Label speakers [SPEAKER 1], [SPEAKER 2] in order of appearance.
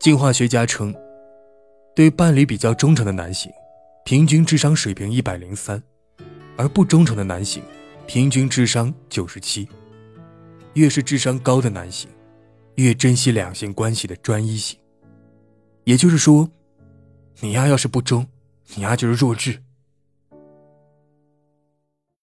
[SPEAKER 1] 进化学家称对伴侣比较忠诚的男性平均智商水平一百零三而不忠诚的男性平均智商九十七。越是智商高的男性越珍惜两性关系的专一性。也就是说你丫要是不忠你丫就是弱智。